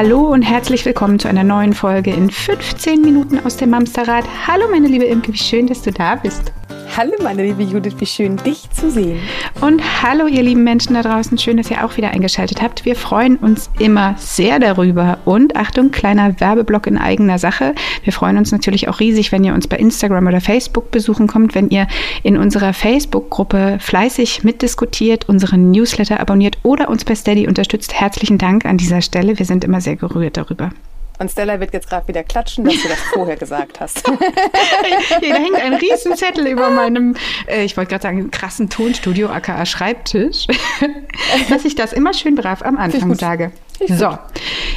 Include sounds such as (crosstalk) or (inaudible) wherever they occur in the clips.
Hallo und herzlich willkommen zu einer neuen Folge in 15 Minuten aus dem Mamsterrad. Hallo meine liebe Imke, wie schön, dass du da bist. Hallo meine liebe Judith, wie schön dich zu sehen. Und hallo ihr lieben Menschen da draußen, schön, dass ihr auch wieder eingeschaltet habt. Wir freuen uns immer sehr darüber. Und Achtung, kleiner Werbeblock in eigener Sache. Wir freuen uns natürlich auch riesig, wenn ihr uns bei Instagram oder Facebook besuchen kommt, wenn ihr in unserer Facebook-Gruppe fleißig mitdiskutiert, unseren Newsletter abonniert oder uns bei Steady unterstützt. Herzlichen Dank an dieser Stelle. Wir sind immer sehr gerührt darüber. Und Stella wird jetzt gerade wieder klatschen, dass du das (laughs) vorher gesagt hast. Hier, da hängt ein Riesenzettel (laughs) über meinem, äh, ich wollte gerade sagen, krassen Tonstudio, aka Schreibtisch, (laughs) dass ich das immer schön brav am Anfang sage. So,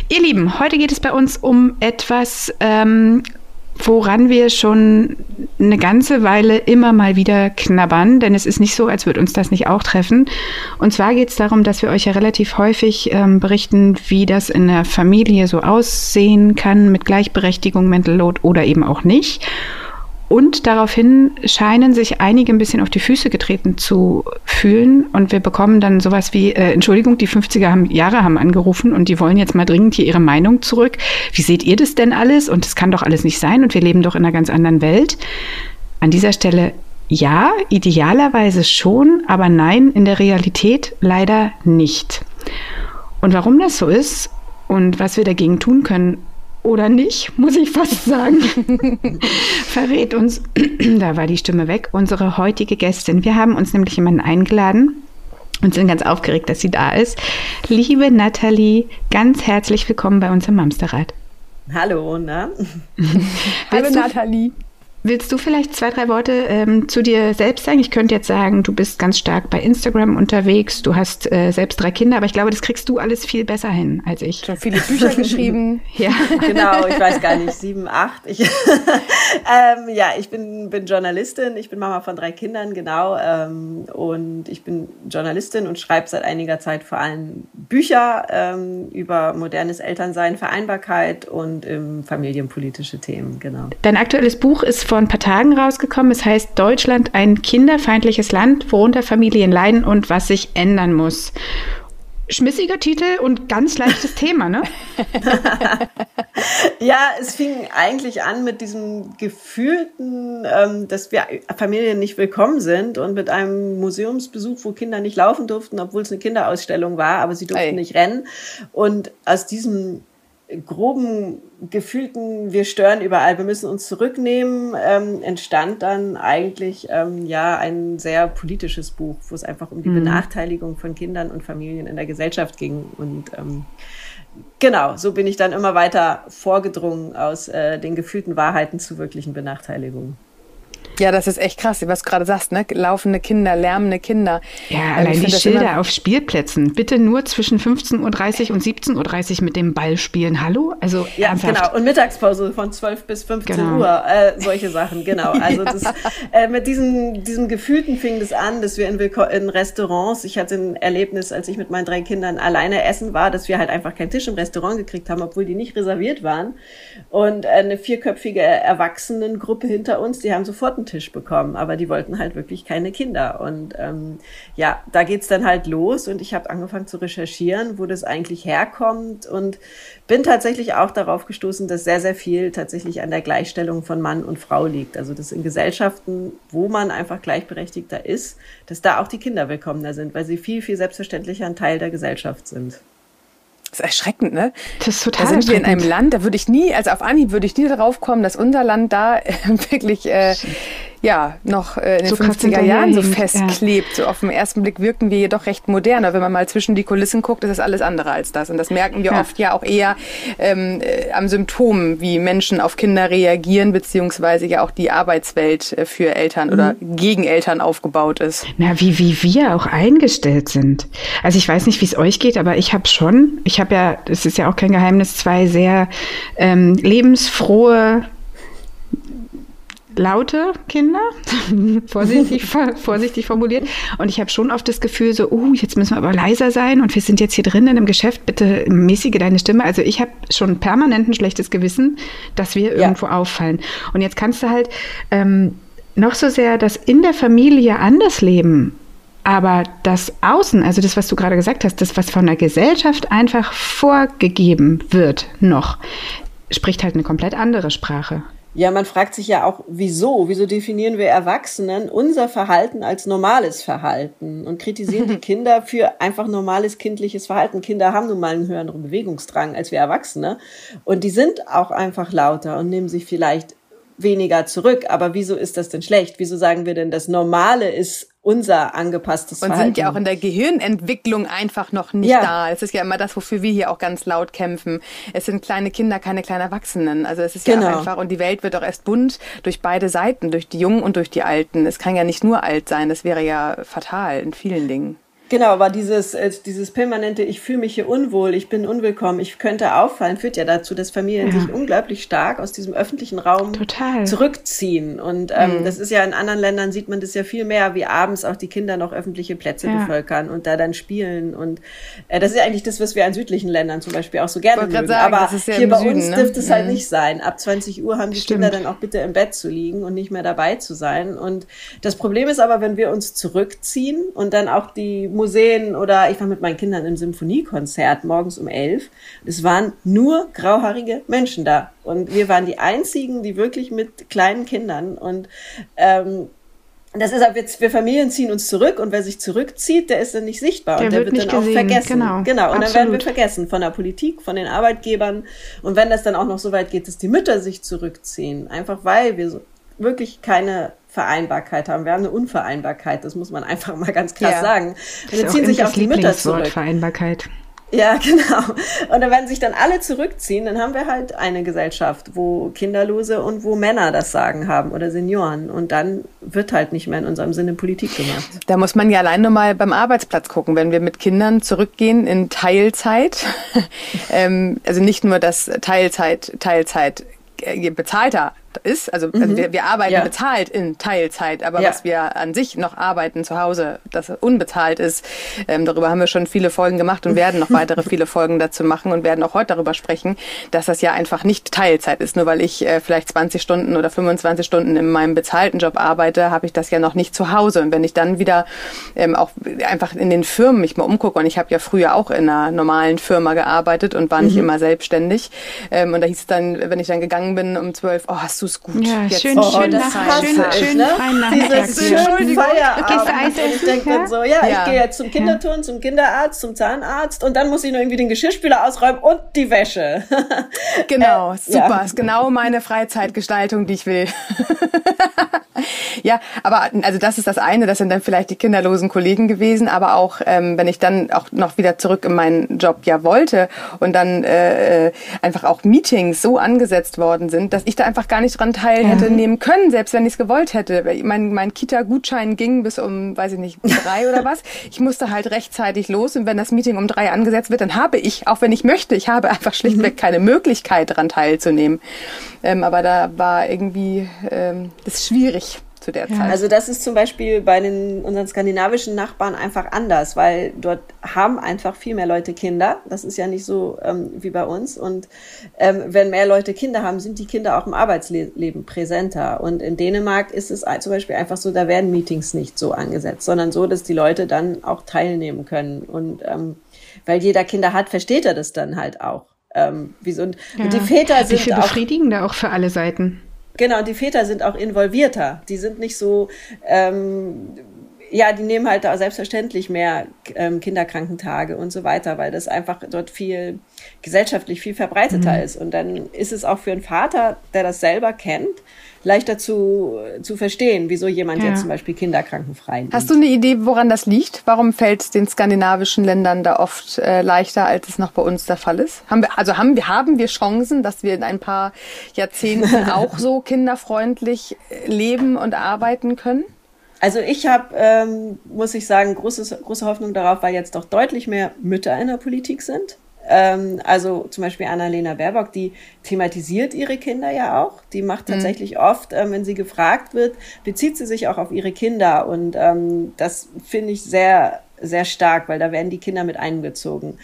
ihr Lieben, heute geht es bei uns um etwas, ähm, woran wir schon eine ganze Weile immer mal wieder knabbern, denn es ist nicht so, als würde uns das nicht auch treffen. Und zwar geht es darum, dass wir euch ja relativ häufig ähm, berichten, wie das in der Familie so aussehen kann mit Gleichberechtigung, Mental Load oder eben auch nicht. Und daraufhin scheinen sich einige ein bisschen auf die Füße getreten zu fühlen. Und wir bekommen dann sowas wie, äh, Entschuldigung, die 50er haben, Jahre haben angerufen und die wollen jetzt mal dringend hier ihre Meinung zurück. Wie seht ihr das denn alles? Und das kann doch alles nicht sein. Und wir leben doch in einer ganz anderen Welt. An dieser Stelle ja, idealerweise schon, aber nein, in der Realität leider nicht. Und warum das so ist und was wir dagegen tun können, oder nicht, muss ich fast (laughs) sagen, verrät uns, (clears throat) da war die Stimme weg, unsere heutige Gästin. Wir haben uns nämlich jemanden eingeladen und sind ganz aufgeregt, dass sie da ist. Liebe Nathalie, ganz herzlich willkommen bei uns im Mamsterrad. Hallo, na? (laughs) Hallo Nathalie. Willst du vielleicht zwei, drei Worte ähm, zu dir selbst sagen? Ich könnte jetzt sagen, du bist ganz stark bei Instagram unterwegs, du hast äh, selbst drei Kinder, aber ich glaube, das kriegst du alles viel besser hin als ich. Schon viele Bücher geschrieben. (laughs) ja. (laughs) Genau, ich weiß gar nicht, sieben, acht. Ich, (laughs) ähm, ja, ich bin, bin Journalistin, ich bin Mama von drei Kindern, genau. Ähm, und ich bin Journalistin und schreibe seit einiger Zeit vor allem Bücher ähm, über modernes Elternsein, Vereinbarkeit und ähm, familienpolitische Themen, genau. Dein aktuelles Buch ist vor ein paar Tagen rausgekommen. Es heißt Deutschland ein kinderfeindliches Land, worunter Familien leiden und was sich ändern muss. Schmissiger Titel und ganz leichtes Thema, ne? (laughs) ja, es fing eigentlich an mit diesem gefühlten, ähm, dass wir Familien nicht willkommen sind und mit einem Museumsbesuch, wo Kinder nicht laufen durften, obwohl es eine Kinderausstellung war, aber sie durften Ey. nicht rennen. Und aus diesem groben gefühlten, wir stören überall, wir müssen uns zurücknehmen, ähm, entstand dann eigentlich ähm, ja ein sehr politisches Buch, wo es einfach um die mhm. Benachteiligung von Kindern und Familien in der Gesellschaft ging. Und ähm, genau, so bin ich dann immer weiter vorgedrungen aus äh, den gefühlten Wahrheiten zu wirklichen Benachteiligungen. Ja, das ist echt krass, was du gerade sagst, ne? Laufende Kinder, lärmende Kinder. Ja, ähm, allein die Schilder auf Spielplätzen. Bitte nur zwischen 15.30 Uhr und 17.30 Uhr mit dem Ball spielen. Hallo? Also ja, ernsthaft. genau. Und Mittagspause von 12 bis 15 genau. Uhr. Äh, solche Sachen, genau. Also das, (laughs) äh, mit diesem, diesem Gefühlten fing das an, dass wir in, in Restaurants, ich hatte ein Erlebnis, als ich mit meinen drei Kindern alleine essen war, dass wir halt einfach keinen Tisch im Restaurant gekriegt haben, obwohl die nicht reserviert waren. Und eine vierköpfige Erwachsenengruppe hinter uns, die haben sofort einen Tisch bekommen, aber die wollten halt wirklich keine Kinder. Und ähm, ja, da geht's dann halt los und ich habe angefangen zu recherchieren, wo das eigentlich herkommt und bin tatsächlich auch darauf gestoßen, dass sehr, sehr viel tatsächlich an der Gleichstellung von Mann und Frau liegt. Also dass in Gesellschaften, wo man einfach gleichberechtigter ist, dass da auch die Kinder willkommener sind, weil sie viel, viel selbstverständlicher ein Teil der Gesellschaft sind. Das ist erschreckend, ne? Das ist total Da sind wir in einem Land, da würde ich nie, also auf Anhieb würde ich nie darauf kommen, dass unser Land da äh, (laughs) wirklich äh, ja, noch äh, in den so 50er Jahren so festklebt. Ja. So auf den ersten Blick wirken wir jedoch recht modern. Aber wenn man mal zwischen die Kulissen guckt, ist das alles andere als das. Und das merken wir ja. oft ja auch eher ähm, äh, am Symptom, wie Menschen auf Kinder reagieren, beziehungsweise ja auch die Arbeitswelt äh, für Eltern mhm. oder gegen Eltern aufgebaut ist. Na, wie, wie wir auch eingestellt sind. Also ich weiß nicht, wie es euch geht, aber ich habe schon, ich habe ja, das ist ja auch kein Geheimnis, zwei sehr ähm, lebensfrohe laute Kinder, (laughs) vorsichtig, (laughs) vorsichtig formuliert. Und ich habe schon oft das Gefühl, so, oh, jetzt müssen wir aber leiser sein und wir sind jetzt hier drin in einem Geschäft, bitte mäßige deine Stimme. Also ich habe schon permanent ein schlechtes Gewissen, dass wir irgendwo ja. auffallen. Und jetzt kannst du halt ähm, noch so sehr das in der Familie anders leben aber das Außen, also das, was du gerade gesagt hast, das, was von der Gesellschaft einfach vorgegeben wird, noch, spricht halt eine komplett andere Sprache. Ja, man fragt sich ja auch, wieso? Wieso definieren wir Erwachsenen unser Verhalten als normales Verhalten und kritisieren die (laughs) Kinder für einfach normales kindliches Verhalten? Kinder haben nun mal einen höheren Bewegungsdrang als wir Erwachsene und die sind auch einfach lauter und nehmen sich vielleicht weniger zurück. Aber wieso ist das denn schlecht? Wieso sagen wir denn, das Normale ist unser angepasstes Verhalten? Und sind ja auch in der Gehirnentwicklung einfach noch nicht ja. da. Es ist ja immer das, wofür wir hier auch ganz laut kämpfen. Es sind kleine Kinder, keine kleinen Erwachsenen. Also es ist genau. ja einfach, und die Welt wird auch erst bunt durch beide Seiten, durch die Jungen und durch die Alten. Es kann ja nicht nur alt sein, das wäre ja fatal in vielen Dingen. Genau, aber dieses, äh, dieses permanente, ich fühle mich hier unwohl, ich bin unwillkommen, ich könnte auffallen, führt ja dazu, dass Familien ja. sich unglaublich stark aus diesem öffentlichen Raum Total. zurückziehen. Und ähm, mhm. das ist ja in anderen Ländern sieht man das ja viel mehr, wie abends auch die Kinder noch öffentliche Plätze ja. bevölkern und da dann spielen. Und äh, das ist ja eigentlich das, was wir an südlichen Ländern zum Beispiel auch so gerne mögen. Sagen, aber ja hier bei Süden, uns ne? dürfte es halt mhm. nicht sein. Ab 20 Uhr haben die Stimmt. Kinder dann auch bitte im Bett zu liegen und nicht mehr dabei zu sein. Und das Problem ist aber, wenn wir uns zurückziehen und dann auch die Museen oder ich war mit meinen Kindern im Symphoniekonzert morgens um elf. Es waren nur grauhaarige Menschen da. Und wir waren die einzigen, die wirklich mit kleinen Kindern und ähm, das ist, wir, wir Familien ziehen uns zurück und wer sich zurückzieht, der ist dann nicht sichtbar der und der wird, wird dann gesehen. auch vergessen. Genau, genau. und Absolut. dann werden wir vergessen von der Politik, von den Arbeitgebern und wenn das dann auch noch so weit geht, dass die Mütter sich zurückziehen, einfach weil wir so wirklich keine Vereinbarkeit haben. Wir haben eine Unvereinbarkeit, das muss man einfach mal ganz krass ja. sagen. Und dann ziehen sich auch die Mütter zurück. Vereinbarkeit. Ja, (laughs) genau. Und dann werden sich dann alle zurückziehen, dann haben wir halt eine Gesellschaft, wo Kinderlose und wo Männer das Sagen haben oder Senioren. Und dann wird halt nicht mehr in unserem Sinne Politik gemacht. Da muss man ja allein nur mal beim Arbeitsplatz gucken, wenn wir mit Kindern zurückgehen in Teilzeit. (laughs) ähm, also nicht nur das Teilzeit, Teilzeit äh, bezahlter ist. Also, also mhm. also wir, wir, arbeiten ja. bezahlt in Teilzeit, aber ja. was wir an sich noch arbeiten zu Hause, das unbezahlt ist, ähm, darüber haben wir schon viele Folgen gemacht und werden noch (laughs) weitere viele Folgen dazu machen und werden auch heute darüber sprechen, dass das ja einfach nicht Teilzeit ist. Nur weil ich äh, vielleicht 20 Stunden oder 25 Stunden in meinem bezahlten Job arbeite, habe ich das ja noch nicht zu Hause. Und wenn ich dann wieder ähm, auch einfach in den Firmen mich mal umgucke, und ich habe ja früher auch in einer normalen Firma gearbeitet und war nicht mhm. immer selbstständig. Ähm, und da hieß es dann, wenn ich dann gegangen bin um 12, oh, hast du es gut. Ja, jetzt. schön, oh, schön, nach, schön, halt, schön ne? freien Nachmittag. Schön Feierabend. Gehst du ich denke dann so, ja, ja, ich gehe jetzt zum Kinderturn, zum Kinderarzt, zum Zahnarzt und dann muss ich noch irgendwie den Geschirrspüler ausräumen und die Wäsche. (laughs) genau, äh, super. Ja. Ist genau meine Freizeitgestaltung, die ich will. (laughs) ja, aber also das ist das eine, das sind dann vielleicht die kinderlosen Kollegen gewesen, aber auch ähm, wenn ich dann auch noch wieder zurück in meinen Job ja wollte und dann äh, äh einfach auch Meetings so angesetzt worden sind, dass ich da einfach gar nicht dran teil hätte ja. nehmen können, selbst wenn ich es gewollt hätte. Mein, mein Kita-Gutschein ging bis um, weiß ich nicht, (laughs) drei oder was. Ich musste halt rechtzeitig los und wenn das Meeting um drei angesetzt wird, dann habe ich, auch wenn ich möchte, ich habe einfach schlichtweg mhm. keine Möglichkeit daran teilzunehmen. Ähm, aber da war irgendwie ähm, das ist schwierig zu der ja. Zeit. Also das ist zum Beispiel bei den, unseren skandinavischen Nachbarn einfach anders, weil dort haben einfach viel mehr Leute Kinder. Das ist ja nicht so ähm, wie bei uns. Und ähm, wenn mehr Leute Kinder haben, sind die Kinder auch im Arbeitsleben präsenter. Und in Dänemark ist es zum Beispiel einfach so, da werden Meetings nicht so angesetzt, sondern so, dass die Leute dann auch teilnehmen können. Und ähm, weil jeder Kinder hat, versteht er das dann halt auch. Ähm, wie so, und, ja. und die Väter sind Wie viel befriedigender auch für alle Seiten. Genau, die Väter sind auch involvierter. Die sind nicht so, ähm, ja, die nehmen halt da selbstverständlich mehr ähm, Kinderkrankentage und so weiter, weil das einfach dort viel gesellschaftlich viel verbreiteter mhm. ist. Und dann ist es auch für einen Vater, der das selber kennt, leichter zu, zu verstehen, wieso jemand ja. jetzt zum Beispiel kinderkrankenfrei nimmt. Hast du eine Idee, woran das liegt? Warum fällt es den skandinavischen Ländern da oft äh, leichter, als es noch bei uns der Fall ist? Haben wir, also haben wir, haben wir Chancen, dass wir in ein paar Jahrzehnten (laughs) auch so kinderfreundlich äh, leben und arbeiten können? Also ich habe, ähm, muss ich sagen, großes, große Hoffnung darauf, weil jetzt doch deutlich mehr Mütter in der Politik sind. Ähm, also zum Beispiel Annalena Baerbock, die thematisiert ihre Kinder ja auch. Die macht mhm. tatsächlich mhm. oft, ähm, wenn sie gefragt wird, bezieht sie sich auch auf ihre Kinder. Und ähm, das finde ich sehr sehr stark, weil da werden die Kinder mit einbezogen.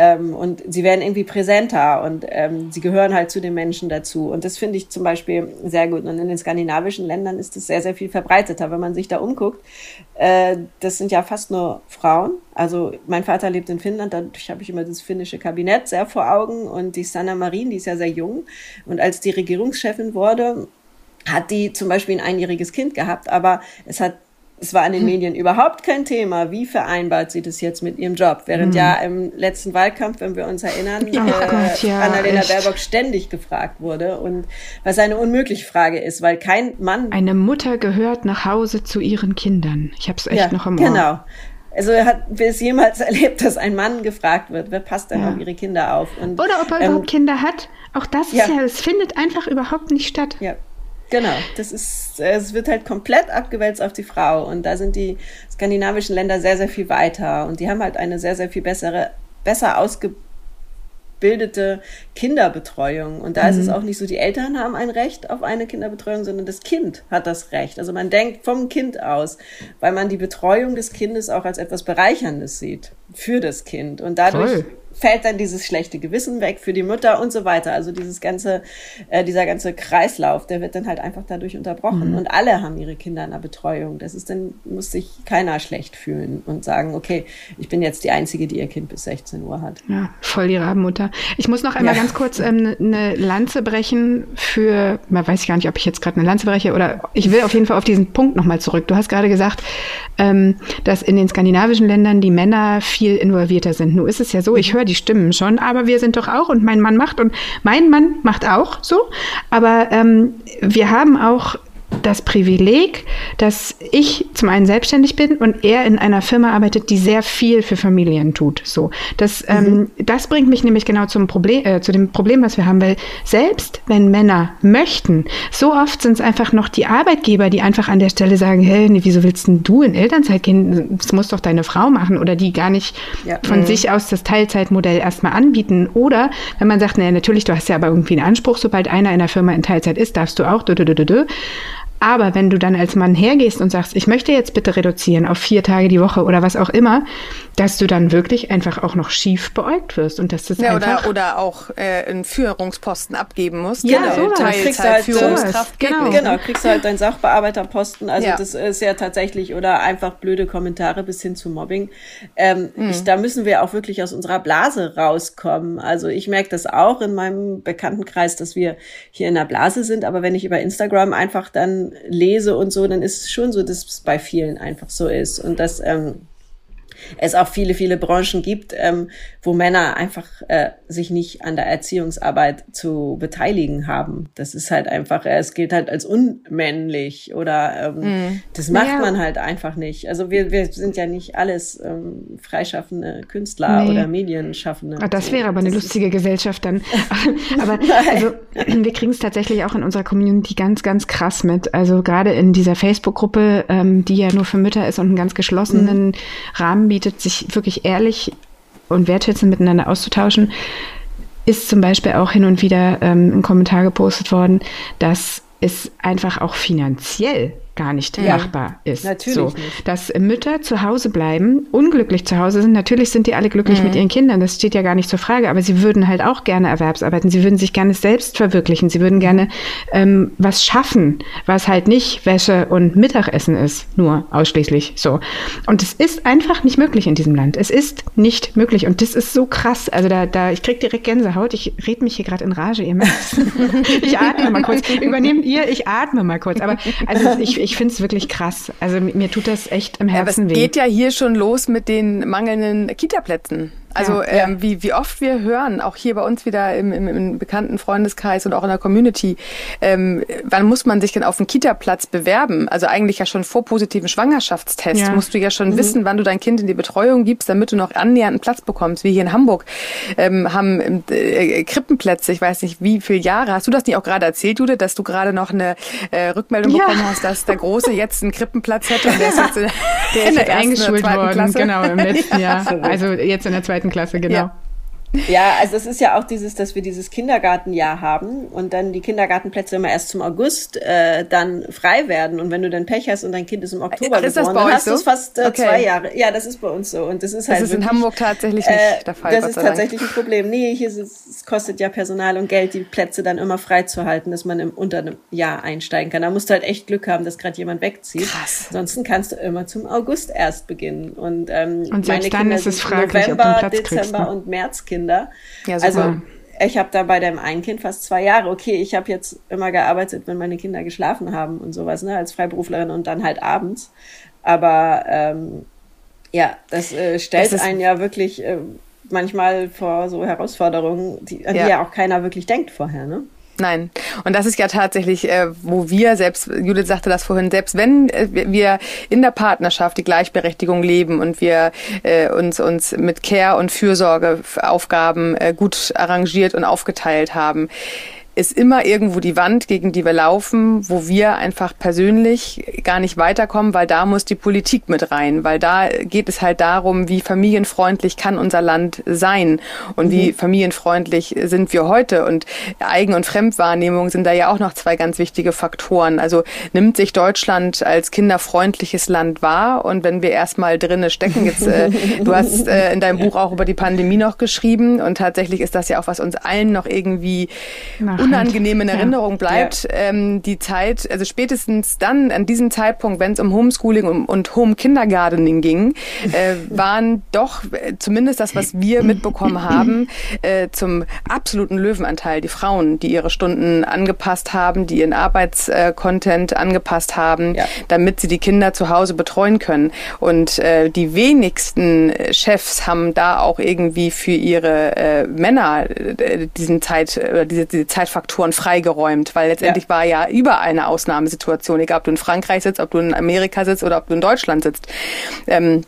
Ähm, und sie werden irgendwie präsenter und ähm, sie gehören halt zu den Menschen dazu. Und das finde ich zum Beispiel sehr gut. Und in den skandinavischen Ländern ist es sehr, sehr viel verbreiteter. Wenn man sich da umguckt, äh, das sind ja fast nur Frauen. Also mein Vater lebt in Finnland, dadurch habe ich immer das finnische Kabinett sehr vor Augen. Und die Sanna Marin, die ist ja sehr jung. Und als die Regierungschefin wurde, hat die zum Beispiel ein einjähriges Kind gehabt, aber es hat es war in den hm. Medien überhaupt kein Thema. Wie vereinbart sie das jetzt mit ihrem Job? Während hm. ja im letzten Wahlkampf, wenn wir uns erinnern, oh äh, Gott, ja, Annalena echt. Baerbock ständig gefragt wurde und was eine unmögliche Frage ist, weil kein Mann. Eine Mutter gehört nach Hause zu ihren Kindern. Ich habe es echt ja, noch im Ohr. Genau. Also hat es jemals (laughs) erlebt, dass ein Mann gefragt wird, wer passt denn ja. auf ihre Kinder auf? Und, Oder ob er ähm, überhaupt Kinder hat. Auch das ist ja, es findet einfach überhaupt nicht statt. Ja. Genau, das ist, es wird halt komplett abgewälzt auf die Frau und da sind die skandinavischen Länder sehr, sehr viel weiter und die haben halt eine sehr, sehr viel bessere, besser ausgebildete Kinderbetreuung und da mhm. ist es mhm. auch nicht so, die Eltern haben ein Recht auf eine Kinderbetreuung, sondern das Kind hat das Recht. Also man denkt vom Kind aus, weil man die Betreuung des Kindes auch als etwas Bereicherndes sieht für das Kind und dadurch Voll fällt dann dieses schlechte Gewissen weg für die Mutter und so weiter. Also dieses ganze, äh, dieser ganze Kreislauf, der wird dann halt einfach dadurch unterbrochen. Mhm. Und alle haben ihre Kinder in der Betreuung. Das ist dann, muss sich keiner schlecht fühlen und sagen, okay, ich bin jetzt die Einzige, die ihr Kind bis 16 Uhr hat. Ja, voll die Rabenmutter. Ich muss noch einmal ja. ganz kurz ähm, eine Lanze brechen für, man weiß gar nicht, ob ich jetzt gerade eine Lanze breche oder ich will auf jeden Fall auf diesen Punkt nochmal zurück. Du hast gerade gesagt, ähm, dass in den skandinavischen Ländern die Männer viel involvierter sind. Nun ist es ja so, ich höre die Stimmen schon, aber wir sind doch auch und mein Mann macht und mein Mann macht auch so. Aber ähm, wir haben auch das Privileg, dass ich zum einen selbstständig bin und er in einer Firma arbeitet, die sehr viel für Familien tut. So, das, ähm, mhm. ähm, das bringt mich nämlich genau zum Problem, äh, zu dem Problem, was wir haben, weil selbst wenn Männer möchten, so oft sind es einfach noch die Arbeitgeber, die einfach an der Stelle sagen, hey, nee, wieso willst denn du in Elternzeit gehen? Das muss doch deine Frau machen oder die gar nicht ja. von mhm. sich aus das Teilzeitmodell erstmal anbieten. Oder wenn man sagt, naja, natürlich, du hast ja aber irgendwie einen Anspruch, sobald einer in der Firma in Teilzeit ist, darfst du auch. Dö, dö, dö, dö. Aber wenn du dann als Mann hergehst und sagst, ich möchte jetzt bitte reduzieren auf vier Tage die Woche oder was auch immer, dass du dann wirklich einfach auch noch schief beäugt wirst und dass das ja, einfach oder, oder auch äh, einen Führungsposten abgeben musst. Ja, genau. sowas. Teilzeit, kriegst halt Führungskraft. Genau. genau, kriegst du halt deinen Sachbearbeiterposten. Also ja. das ist ja tatsächlich oder einfach blöde Kommentare bis hin zu Mobbing. Ähm, mhm. ich, da müssen wir auch wirklich aus unserer Blase rauskommen. Also ich merke das auch in meinem Bekanntenkreis, dass wir hier in der Blase sind. Aber wenn ich über Instagram einfach dann lese und so, dann ist es schon so, dass es bei vielen einfach so ist. Und dass ähm, es auch viele, viele Branchen gibt, ähm, wo Männer einfach äh, sich nicht an der Erziehungsarbeit zu beteiligen haben. Das ist halt einfach, äh, es gilt halt als unmännlich oder ähm, mm. das macht ja. man halt einfach nicht. Also wir, wir sind ja nicht alles ähm, freischaffende Künstler nee. oder Medienschaffende. Ah, das wäre aber eine das lustige Gesellschaft dann. (laughs) aber also, wir kriegen es tatsächlich auch in unserer Community ganz, ganz krass mit. Also gerade in dieser Facebook-Gruppe, ähm, die ja nur für Mütter ist und einen ganz geschlossenen mm. Rahmen bietet, sich wirklich ehrlich und wertschätzend miteinander auszutauschen, ist zum Beispiel auch hin und wieder ähm, ein Kommentar gepostet worden, dass es einfach auch finanziell gar nicht ja, machbar ist. Natürlich so, nicht. Dass Mütter zu Hause bleiben, unglücklich zu Hause sind. Natürlich sind die alle glücklich mhm. mit ihren Kindern, das steht ja gar nicht zur Frage, aber sie würden halt auch gerne Erwerbsarbeiten. Sie würden sich gerne selbst verwirklichen. Sie würden gerne ähm, was schaffen, was halt nicht Wäsche und Mittagessen ist, nur ausschließlich so. Und es ist einfach nicht möglich in diesem Land. Es ist nicht möglich und das ist so krass. Also da, da ich krieg direkt Gänsehaut. Ich rede mich hier gerade in Rage, ihr merkt (laughs) Ich atme mal kurz. Übernehmt ihr, ich atme mal kurz. Aber also ich, ich finde es wirklich krass. Also mir tut das echt im Herzen ja, aber es weh. geht ja hier schon los mit den mangelnden Kita-Plätzen. Also ja, ähm, Wie, wie oft wir hören, auch hier bei uns wieder im, im, im bekannten Freundeskreis und auch in der Community, ähm, wann muss man sich denn auf einen Kita-Platz bewerben? Also eigentlich ja schon vor positiven Schwangerschaftstest ja. musst du ja schon mhm. wissen, wann du dein Kind in die Betreuung gibst, damit du noch annähernd einen Platz bekommst. Wie hier in Hamburg ähm, haben äh, Krippenplätze, ich weiß nicht wie viele Jahre. Hast du das nicht auch gerade erzählt, Jude, dass du gerade noch eine äh, Rückmeldung bekommen hast, dass der Große jetzt einen Krippenplatz hätte und der ist jetzt in, der ist in der eingeschult worden, Klasse? genau, im letzten (laughs) Jahr. Also jetzt in der zweiten zweiten Klasse, genau. Ja. Ja, also es ist ja auch dieses, dass wir dieses Kindergartenjahr haben und dann die Kindergartenplätze immer erst zum August äh, dann frei werden und wenn du dann Pech hast und dein Kind ist im Oktober ist geboren, dann hast so? du es fast äh, okay. zwei Jahre. Ja, das ist bei uns so und das ist halt. Das ist wirklich, in Hamburg tatsächlich nicht äh, der Fall. Das ist tatsächlich ein Problem. Nee, hier ist es, es kostet ja Personal und Geld, die Plätze dann immer frei zu halten, dass man im, unter einem Jahr einsteigen kann. Da musst du halt echt Glück haben, dass gerade jemand wegzieht. Krass. Ansonsten kannst du immer zum August erst beginnen und ähm, und meine dann Kinder ist es fraglich, November, Dezember kriegst, ne? und März Kinder. Ja, super. Also ich habe da bei dem einen Kind fast zwei Jahre. Okay, ich habe jetzt immer gearbeitet, wenn meine Kinder geschlafen haben und sowas, ne, als Freiberuflerin und dann halt abends. Aber ähm, ja, das äh, stellt das einen ja wirklich äh, manchmal vor so Herausforderungen, die, an ja. die ja auch keiner wirklich denkt vorher, ne? Nein. Und das ist ja tatsächlich, äh, wo wir selbst, Judith sagte das vorhin, selbst wenn äh, wir in der Partnerschaft die Gleichberechtigung leben und wir äh, uns, uns mit Care und Fürsorgeaufgaben äh, gut arrangiert und aufgeteilt haben, ist immer irgendwo die Wand, gegen die wir laufen, wo wir einfach persönlich gar nicht weiterkommen, weil da muss die Politik mit rein, weil da geht es halt darum, wie familienfreundlich kann unser Land sein und mhm. wie familienfreundlich sind wir heute und Eigen- und Fremdwahrnehmung sind da ja auch noch zwei ganz wichtige Faktoren. Also nimmt sich Deutschland als kinderfreundliches Land wahr und wenn wir erstmal drinne stecken, jetzt äh, (laughs) du hast äh, in deinem Buch auch über die Pandemie noch geschrieben und tatsächlich ist das ja auch was uns allen noch irgendwie Nach unangenehm in Erinnerung ja. bleibt, ja. ähm, die Zeit, also spätestens dann an diesem Zeitpunkt, wenn es um Homeschooling und, und Home Kindergartening ging, äh, (laughs) waren doch äh, zumindest das, was wir mitbekommen haben, äh, zum absoluten Löwenanteil die Frauen, die ihre Stunden angepasst haben, die ihren Arbeitscontent angepasst haben, ja. damit sie die Kinder zu Hause betreuen können. Und äh, die wenigsten Chefs haben da auch irgendwie für ihre äh, Männer äh, diesen Zeit oder diese, diese Zeit Faktoren freigeräumt, weil letztendlich ja. war ja überall eine Ausnahmesituation, egal ob du in Frankreich sitzt, ob du in Amerika sitzt oder ob du in Deutschland sitzt. Ähm,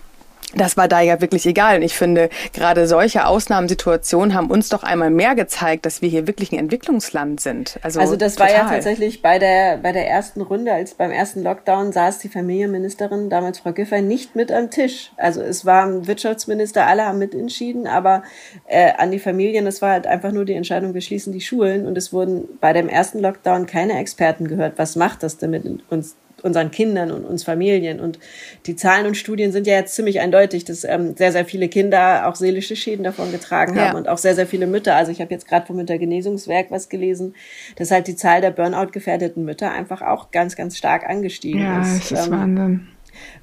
das war da ja wirklich egal. Und ich finde, gerade solche Ausnahmesituationen haben uns doch einmal mehr gezeigt, dass wir hier wirklich ein Entwicklungsland sind. Also, also das total. war ja tatsächlich bei der, bei der ersten Runde, als beim ersten Lockdown saß die Familienministerin, damals Frau Giffey, nicht mit am Tisch. Also es waren Wirtschaftsminister, alle haben mitentschieden, aber äh, an die Familien, es war halt einfach nur die Entscheidung, wir schließen die Schulen und es wurden bei dem ersten Lockdown keine Experten gehört. Was macht das denn mit uns unseren Kindern und uns Familien. Und die Zahlen und Studien sind ja jetzt ziemlich eindeutig, dass ähm, sehr, sehr viele Kinder auch seelische Schäden davon getragen haben ja. und auch sehr, sehr viele Mütter. Also ich habe jetzt gerade vom Müttergenesungswerk was gelesen, dass halt die Zahl der Burnout-gefährdeten Mütter einfach auch ganz, ganz stark angestiegen ja, ist. Ja, das ist ähm, Wahnsinn.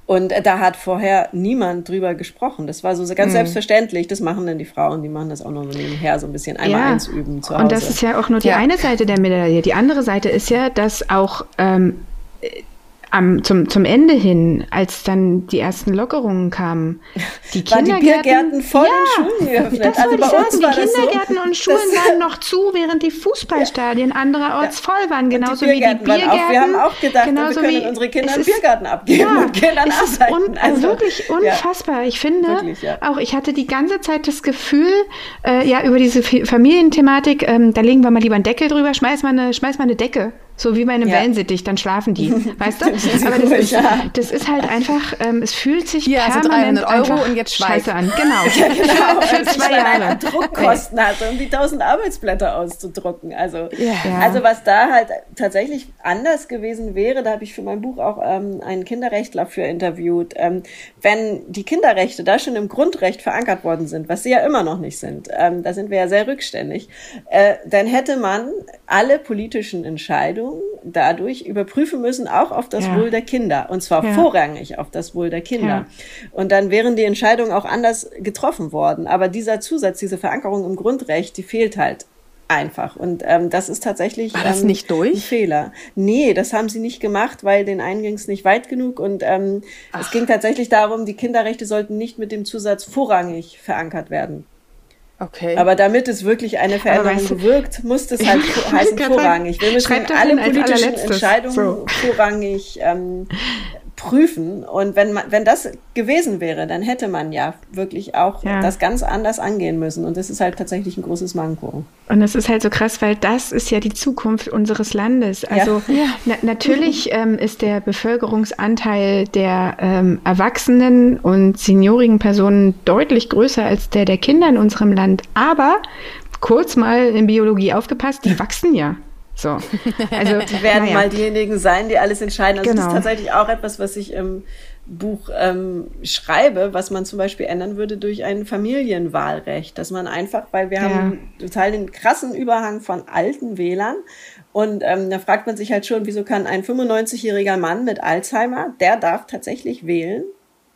Und da hat vorher niemand drüber gesprochen. Das war so ganz mhm. selbstverständlich. Das machen dann die Frauen, die machen das auch noch so nebenher, so ein bisschen einmal ja. eins üben zu Hause. Und das ist ja auch nur die ja. eine Seite der Medaille. Die andere Seite ist ja, dass auch ähm, am, zum, zum Ende hin, als dann die ersten Lockerungen kamen, (laughs) die Kindergärten, die Biergärten voll ja, Schulen geöffnet. Das also bei uns sagen, die Kindergärten so, und Schulen (laughs) waren noch zu, während die Fußballstadien andererorts ja. voll waren, genauso wie die Biergärten. Auch, wir haben auch gedacht, wir können unsere Kinder einen Biergarten abgeben ja, und dann arbeiten. Un, also, wirklich (laughs) unfassbar. Ich finde, wirklich, auch ich hatte die ganze Zeit das Gefühl, äh, ja, über diese Familienthematik, ähm, da legen wir mal lieber einen Deckel drüber, schmeiß mal eine, schmeiß mal eine Decke so wie bei einem ja. Wellensittich, dann schlafen die. (laughs) Weißt du? Aber das ist, das ist halt einfach, ähm, es fühlt sich Hier, also permanent also Euro und jetzt scheiße an. Genau. ja, (laughs) (laughs) genau. Für, zwei Jahre. Druckkosten hatte, um die tausend Arbeitsblätter auszudrucken. Also, ja. also was da halt tatsächlich anders gewesen wäre, da habe ich für mein Buch auch ähm, einen Kinderrechtler für interviewt. Ähm, wenn die Kinderrechte da schon im Grundrecht verankert worden sind, was sie ja immer noch nicht sind, ähm, da sind wir ja sehr rückständig, äh, dann hätte man alle politischen Entscheidungen Entscheidungen dadurch überprüfen müssen, auch auf das ja. Wohl der Kinder. Und zwar ja. vorrangig auf das Wohl der Kinder. Ja. Und dann wären die Entscheidungen auch anders getroffen worden. Aber dieser Zusatz, diese Verankerung im Grundrecht, die fehlt halt einfach. Und ähm, das ist tatsächlich War das ähm, nicht durch? ein Fehler. Nee, das haben sie nicht gemacht, weil den einen ging es nicht weit genug. Und ähm, es ging tatsächlich darum, die Kinderrechte sollten nicht mit dem Zusatz vorrangig verankert werden. Okay. Aber damit es wirklich eine Veränderung weißt du, bewirkt, muss das (laughs) halt heißen vorrangig. Wir müssen alle politischen Entscheidungen so. vorrangig ähm, prüfen. Und wenn man, wenn das gewesen wäre, dann hätte man ja wirklich auch ja. das ganz anders angehen müssen. Und das ist halt tatsächlich ein großes Manko. Und das ist halt so krass, weil das ist ja die Zukunft unseres Landes. Also ja. na, natürlich ähm, ist der Bevölkerungsanteil der ähm, Erwachsenen und seniorigen Personen deutlich größer als der der Kinder in unserem Land. Aber kurz mal in Biologie aufgepasst, die wachsen ja. So. (laughs) Also, die werden naja. mal diejenigen sein, die alles entscheiden. Also genau. das ist tatsächlich auch etwas, was ich im Buch ähm, schreibe, was man zum Beispiel ändern würde durch ein Familienwahlrecht. Dass man einfach, weil wir ja. haben total den krassen Überhang von alten Wählern und ähm, da fragt man sich halt schon, wieso kann ein 95-jähriger Mann mit Alzheimer, der darf tatsächlich wählen,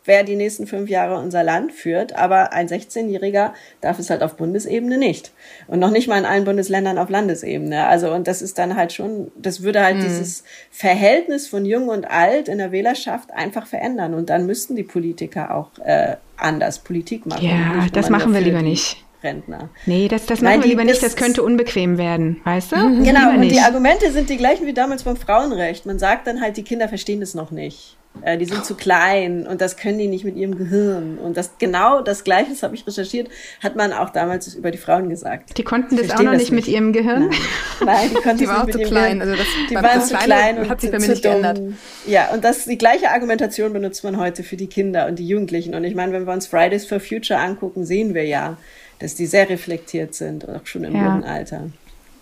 wer die nächsten fünf Jahre unser Land führt, aber ein 16-Jähriger darf es halt auf Bundesebene nicht. Und noch nicht mal in allen Bundesländern auf Landesebene. Also, und das ist dann halt schon, das würde halt mhm. dieses Verhältnis von Jung und Alt in der Wählerschaft einfach verändern. Und dann müssten die Politiker auch äh, anders Politik machen. Ja, das machen wir lieber nicht. Rentner. Nee, das, das machen Nein, wir lieber nicht, das könnte unbequem werden, weißt du? Mhm. Genau, und die Argumente sind die gleichen wie damals beim Frauenrecht. Man sagt dann halt, die Kinder verstehen es noch nicht. Äh, die sind zu klein und das können die nicht mit ihrem Gehirn. Und das genau das Gleiche, das habe ich recherchiert, hat man auch damals über die Frauen gesagt. Die konnten das auch noch nicht mit ihrem Gehirn? Nein, Nein die (laughs) konnten die waren nicht mit zu klein. Also das, die waren zu klein und hat sich bei mir nicht dumm. geändert. Ja, und das die gleiche Argumentation benutzt man heute für die Kinder und die Jugendlichen. Und ich meine, wenn wir uns Fridays for Future angucken, sehen wir ja, dass die sehr reflektiert sind, auch schon im ja. jungen Alter.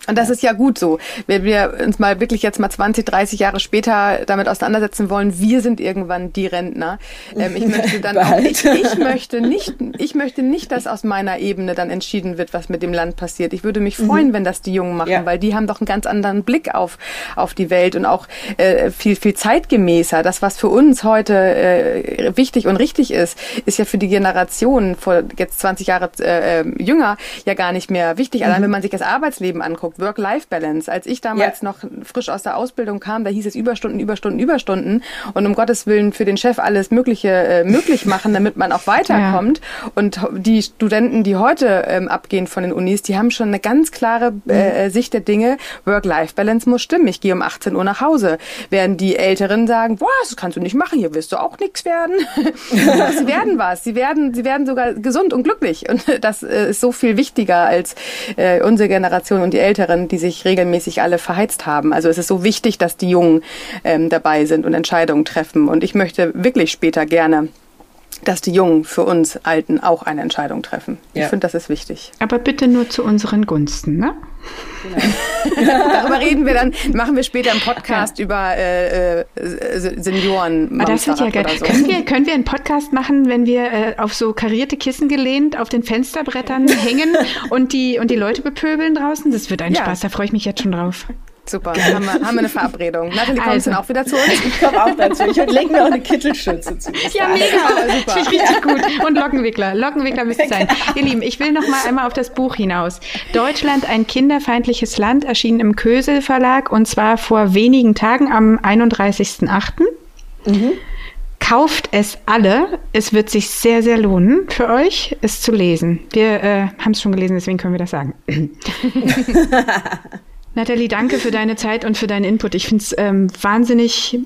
Und das ist ja gut so. Wenn wir uns mal wirklich jetzt mal 20, 30 Jahre später damit auseinandersetzen wollen, wir sind irgendwann die Rentner. Ähm, ich möchte (laughs) dann auch, ich, ich, möchte nicht, ich möchte nicht, dass aus meiner Ebene dann entschieden wird, was mit dem Land passiert. Ich würde mich mhm. freuen, mhm. wenn das die Jungen machen, ja. weil die haben doch einen ganz anderen Blick auf, auf die Welt und auch äh, viel, viel zeitgemäßer. Das, was für uns heute äh, wichtig und richtig ist, ist ja für die Generation vor jetzt 20 Jahre äh, äh, jünger ja gar nicht mehr wichtig. Mhm. Allein wenn man sich das Arbeitsleben anguckt Work-Life-Balance. Als ich damals ja. noch frisch aus der Ausbildung kam, da hieß es Überstunden, Überstunden, Überstunden und um Gottes Willen für den Chef alles Mögliche äh, möglich machen, damit man auch weiterkommt. Ja. Und die Studenten, die heute ähm, abgehen von den Unis, die haben schon eine ganz klare äh, mhm. Sicht der Dinge. Work-Life-Balance muss stimmen. Ich gehe um 18 Uhr nach Hause. Während die Älteren sagen, boah, das kannst du nicht machen, hier wirst du auch nichts werden. (laughs) (laughs) sie werden was. Sie werden, sie werden sogar gesund und glücklich. Und (laughs) das äh, ist so viel wichtiger als äh, unsere Generation und die Älteren. Älteren, die sich regelmäßig alle verheizt haben. Also es ist so wichtig, dass die Jungen ähm, dabei sind und Entscheidungen treffen. Und ich möchte wirklich später gerne dass die Jungen für uns Alten auch eine Entscheidung treffen. Ja. Ich finde, das ist wichtig. Aber bitte nur zu unseren Gunsten, ne? Genau. (laughs) Darüber reden wir dann, machen wir später im Podcast ja. über äh, äh, Senioren. Aber das wird ja geil. So. Können, wir, können wir einen Podcast machen, wenn wir äh, auf so karierte Kissen gelehnt auf den Fensterbrettern (laughs) hängen und die, und die Leute bepöbeln draußen? Das wird ein ja. Spaß, da freue ich mich jetzt schon drauf. Super, dann haben wir, haben wir eine Verabredung. Natalie, kommst also. du auch wieder zu uns? Ich komme auch dazu. Ich lege mir auch eine Kittelschürze zu. Ja, mega. Super. Richtig, richtig gut. Und Lockenwickler. Lockenwickler müsste sein. Ihr Lieben, ich will noch mal einmal auf das Buch hinaus. Deutschland, ein kinderfeindliches Land, erschienen im Kösel Verlag und zwar vor wenigen Tagen am 31.08. Mhm. Kauft es alle. Es wird sich sehr, sehr lohnen für euch, es zu lesen. Wir äh, haben es schon gelesen, deswegen können wir das sagen. (laughs) Nathalie, danke für deine Zeit und für deinen Input. Ich finde es ähm, wahnsinnig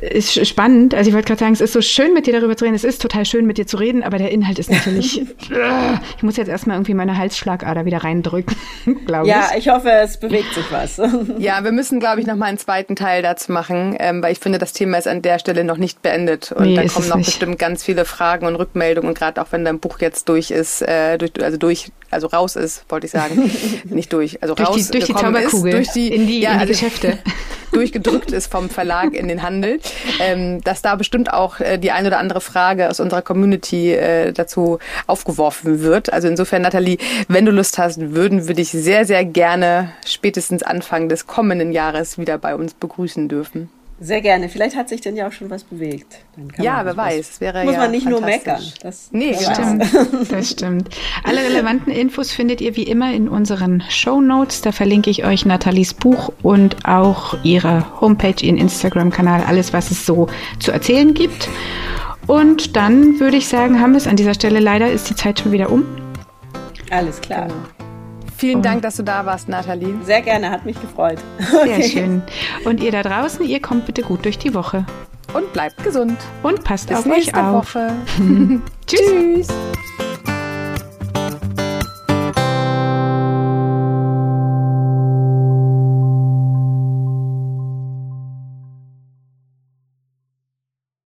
ist spannend. Also ich wollte gerade sagen, es ist so schön, mit dir darüber zu reden. Es ist total schön, mit dir zu reden, aber der Inhalt ist natürlich. (laughs) ich muss jetzt erstmal irgendwie meine Halsschlagader wieder reindrücken, (laughs) glaube ich. Ja, ich hoffe, es bewegt sich was. (laughs) ja, wir müssen, glaube ich, noch mal einen zweiten Teil dazu machen, ähm, weil ich finde, das Thema ist an der Stelle noch nicht beendet. Und nee, da kommen noch nicht. bestimmt ganz viele Fragen und Rückmeldungen. Und gerade auch wenn dein Buch jetzt durch ist, äh, durch, also durch, also raus ist, wollte ich sagen. nicht durch, also durch raus die, durch die Zauberkugel, ist, durch die, in die, ja, in die also Geschäfte. Durchgedrückt ist vom Verlag in den Handel, ähm, dass da bestimmt auch äh, die eine oder andere Frage aus unserer Community äh, dazu aufgeworfen wird. Also insofern, Nathalie, wenn du Lust hast, würden wir dich sehr, sehr gerne spätestens Anfang des kommenden Jahres wieder bei uns begrüßen dürfen. Sehr gerne. Vielleicht hat sich denn ja auch schon was bewegt. ja, wer weiß. Das wäre muss ja man nicht nur meckern. Das nee, stimmt. (laughs) das stimmt. Alle relevanten Infos findet ihr wie immer in unseren Show Notes. Da verlinke ich euch Nathalies Buch und auch ihre Homepage, ihren Instagram-Kanal, alles, was es so zu erzählen gibt. Und dann würde ich sagen, haben wir es an dieser Stelle. Leider ist die Zeit schon wieder um. Alles klar. Genau. Vielen Dank, dass du da warst, Nathalie. Sehr gerne, hat mich gefreut. Sehr okay. schön. Und ihr da draußen, ihr kommt bitte gut durch die Woche. und bleibt gesund. Und passt Bis auf euch auf. Woche. (laughs) (laughs) (laughs) Tschüss.